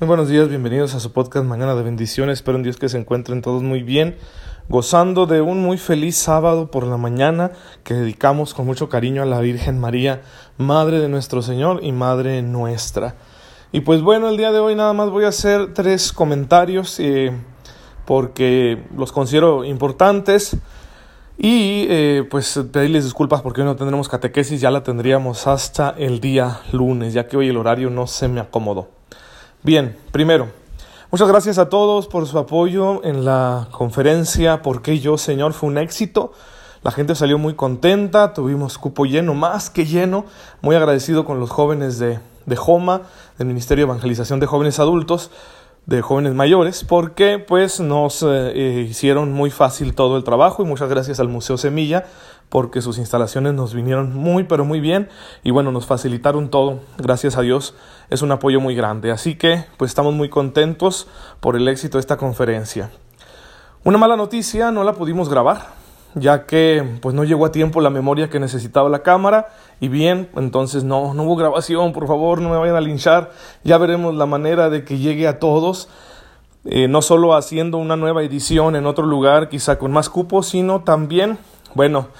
Muy buenos días, bienvenidos a su podcast Mañana de Bendiciones. Espero en Dios que se encuentren todos muy bien, gozando de un muy feliz sábado por la mañana que dedicamos con mucho cariño a la Virgen María, Madre de nuestro Señor y Madre nuestra. Y pues bueno, el día de hoy nada más voy a hacer tres comentarios eh, porque los considero importantes. Y eh, pues pedirles disculpas porque hoy no tendremos catequesis, ya la tendríamos hasta el día lunes, ya que hoy el horario no se me acomodó. Bien, primero, muchas gracias a todos por su apoyo en la conferencia ¿Por qué yo, Señor? Fue un éxito. La gente salió muy contenta, tuvimos cupo lleno, más que lleno. Muy agradecido con los jóvenes de, de JOMA, del Ministerio de Evangelización de Jóvenes Adultos, de jóvenes mayores, porque pues nos eh, eh, hicieron muy fácil todo el trabajo y muchas gracias al Museo Semilla porque sus instalaciones nos vinieron muy pero muy bien y bueno, nos facilitaron todo, gracias a Dios, es un apoyo muy grande, así que pues estamos muy contentos por el éxito de esta conferencia. Una mala noticia, no la pudimos grabar, ya que pues no llegó a tiempo la memoria que necesitaba la cámara y bien, entonces no, no hubo grabación, por favor, no me vayan a linchar, ya veremos la manera de que llegue a todos, eh, no solo haciendo una nueva edición en otro lugar, quizá con más cupos, sino también, bueno,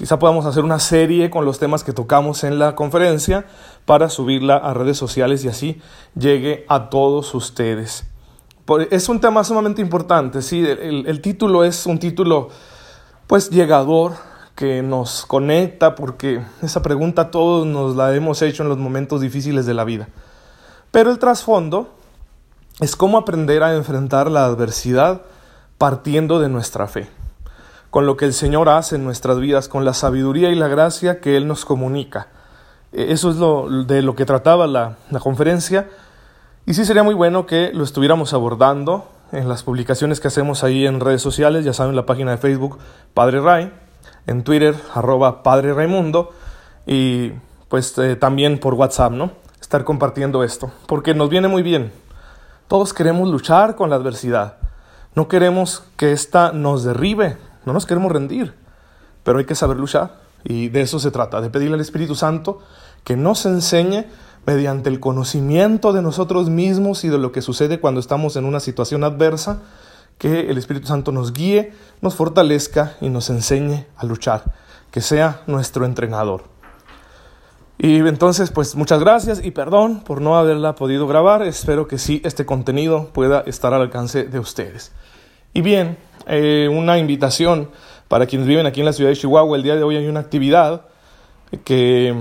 quizá podamos hacer una serie con los temas que tocamos en la conferencia para subirla a redes sociales y así llegue a todos ustedes. Es un tema sumamente importante, sí, el, título es un título pues llegador que nos conecta porque esa pregunta todos nos la hemos hecho en los momentos difíciles de la vida. Pero el trasfondo es cómo aprender a enfrentar la adversidad partiendo de nuestra fe, con lo que el Señor hace en nuestras vidas, con la sabiduría y la gracia que Él nos comunica. E, eso es lo, de lo que trataba la, conferencia y sí sería muy bueno que lo estuviéramos abordando en las publicaciones que hacemos ahí en redes sociales, ya saben, la página de Facebook Padre Ray, en Twitter arroba Padre Raimundo y pues eh, también por WhatsApp, ¿no? Estar compartiendo esto, porque nos viene muy bien. Todos queremos luchar con la adversidad. No queremos que ésta nos derribe, no nos queremos rendir, pero hay que saber luchar y de eso se trata, de pedirle al Espíritu Santo que nos enseñe mediante el conocimiento de nosotros mismos y de lo que sucede cuando estamos en una situación adversa, que el Espíritu Santo nos guíe, nos fortalezca y nos enseñe a luchar, que sea nuestro entrenador. Y entonces, pues muchas gracias y perdón por no haberla podido grabar. Espero que sí este contenido pueda estar al alcance de ustedes. Y bien, eh, una invitación para quienes viven aquí en la ciudad de Chihuahua. El día de hoy hay una actividad que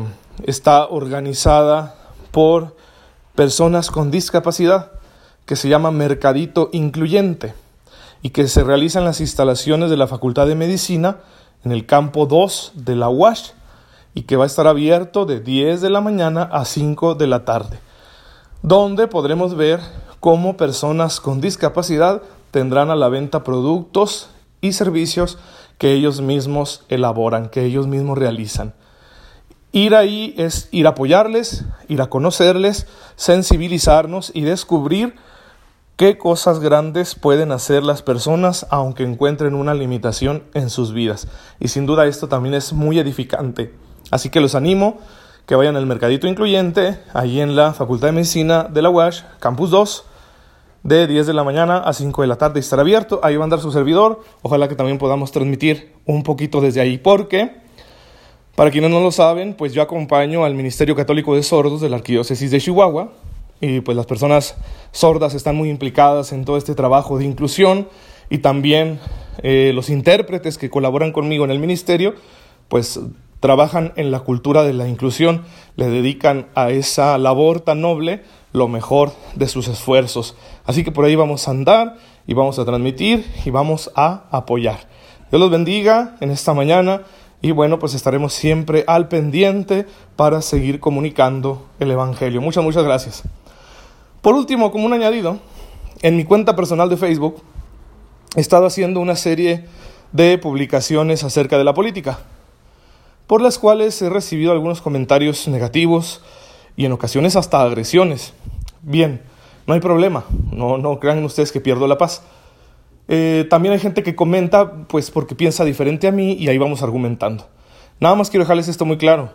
está organizada por personas con discapacidad que se llama Mercadito Incluyente y que se realiza en las instalaciones de la Facultad de Medicina en el campo 2 de la UASH y que va a estar abierto de 10 de la mañana a 5 de la tarde, donde podremos ver cómo personas con discapacidad tendrán a la venta productos y servicios que ellos mismos elaboran, que ellos mismos realizan. Ir ahí es ir a apoyarles, ir a conocerles, sensibilizarnos y descubrir qué cosas grandes pueden hacer las personas aunque encuentren una limitación en sus vidas. Y sin duda esto también es muy edificante. Así que los animo que vayan al Mercadito Incluyente, ahí en la Facultad de Medicina de la UASH, Campus 2, de 10 de la mañana a 5 de la tarde. Estará abierto, ahí va a andar su servidor. Ojalá que también podamos transmitir un poquito desde ahí, porque para quienes no lo saben, pues yo acompaño al Ministerio Católico de Sordos de la Arquidiócesis de Chihuahua y pues las personas sordas están muy implicadas en todo este trabajo de inclusión y también eh, los intérpretes que colaboran conmigo en el ministerio, pues trabajan en la cultura de la inclusión, le dedican a esa labor tan noble lo mejor de sus esfuerzos. Así que por ahí vamos a andar y vamos a transmitir y vamos a apoyar. Dios los bendiga en esta mañana. Y bueno, pues estaremos siempre al pendiente para seguir comunicando el Evangelio. Muchas, muchas gracias. Por último, como un añadido, en mi cuenta personal de Facebook he estado haciendo una serie de publicaciones acerca de la política, por las cuales he recibido algunos comentarios negativos y en ocasiones hasta agresiones. Bien, no hay problema, no, no crean ustedes que pierdo la paz. Eh, también hay gente que comenta, pues porque piensa diferente a mí y ahí vamos argumentando. Nada más quiero dejarles esto muy claro.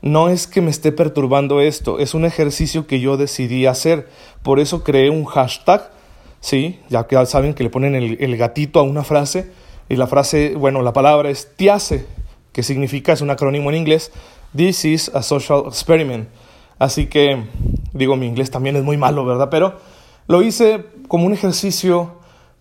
no es que me esté perturbando esto, es un ejercicio que yo decidí hacer. Por eso creé un hashtag, ¿sí? Ya que saben que le ponen el, el gatito a una frase, y la frase, bueno, la palabra es tiase, que significa, es un acrónimo en inglés, This is a social experiment. Así que, digo, mi inglés también es muy malo, ¿verdad? Pero lo hice como un ejercicio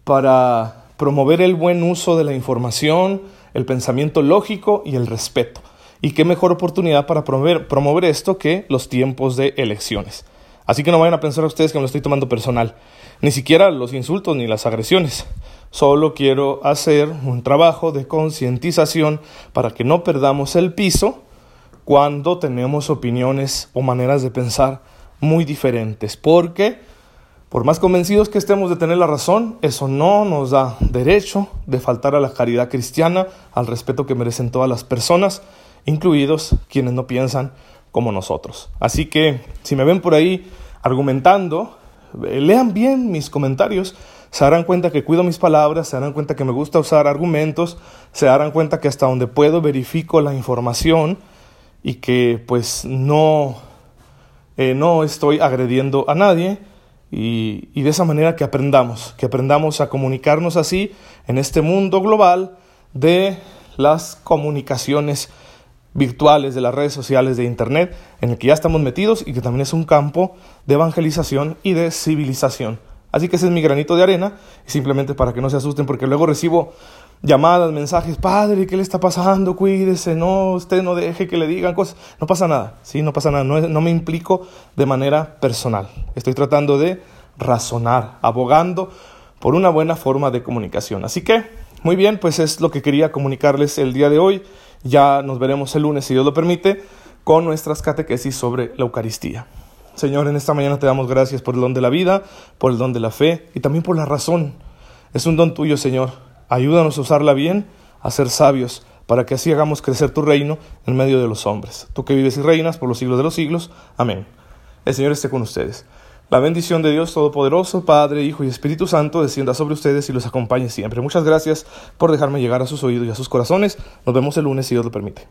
para promover el buen uso de la información, el pensamiento lógico y el respeto. Y qué mejor oportunidad para promover, esto que los tiempos de elecciones. Así que no vayan a pensar ustedes que me lo estoy tomando personal. Ni siquiera los insultos ni las agresiones. Solo quiero hacer un trabajo de concientización para que no perdamos el piso cuando tenemos opiniones o maneras de pensar muy diferentes. Porque, por más convencidos que estemos de tener la razón, eso no nos da derecho de faltar a la caridad cristiana, al respeto que merecen todas las personas incluidos quienes no piensan como nosotros. Así que si me ven por ahí argumentando, lean bien mis comentarios, se darán cuenta que cuido mis palabras, se darán cuenta que me gusta usar argumentos, se darán cuenta que hasta donde puedo verifico la información y que pues no, eh, no estoy agrediendo a nadie y, y de esa manera que aprendamos, que aprendamos a comunicarnos así en este mundo global de las comunicaciones virtuales, de las redes sociales, de Internet, en el que ya estamos metidos y que también es un campo de evangelización y de civilización. Así que ese es mi granito de arena, simplemente para que no se asusten, porque luego recibo llamadas, mensajes, padre, ¿qué le está pasando? Cuídese, no, usted no deje que le digan cosas. No pasa nada, sí, no pasa nada, no, no me implico de manera personal. Estoy tratando de razonar, abogando por una buena forma de comunicación. Así que, muy bien, pues es lo que quería comunicarles el día de hoy. Ya nos veremos el lunes, si Dios lo permite, con nuestras catequesis sobre la Eucaristía. Señor, en esta mañana te damos gracias por el don de la vida, por el don de la fe y también por la razón. Es un don tuyo, Señor. Ayúdanos a usarla bien, a ser sabios, para que así hagamos crecer tu reino en medio de los hombres. Tú que vives y reinas por los siglos de los siglos. Amén. El Señor esté con ustedes. La bendición de Dios Todopoderoso, Padre, Hijo y Espíritu Santo, descienda sobre ustedes y los acompañe siempre. Muchas gracias por dejarme llegar a sus oídos y a sus corazones. Nos vemos el lunes si Dios lo permite.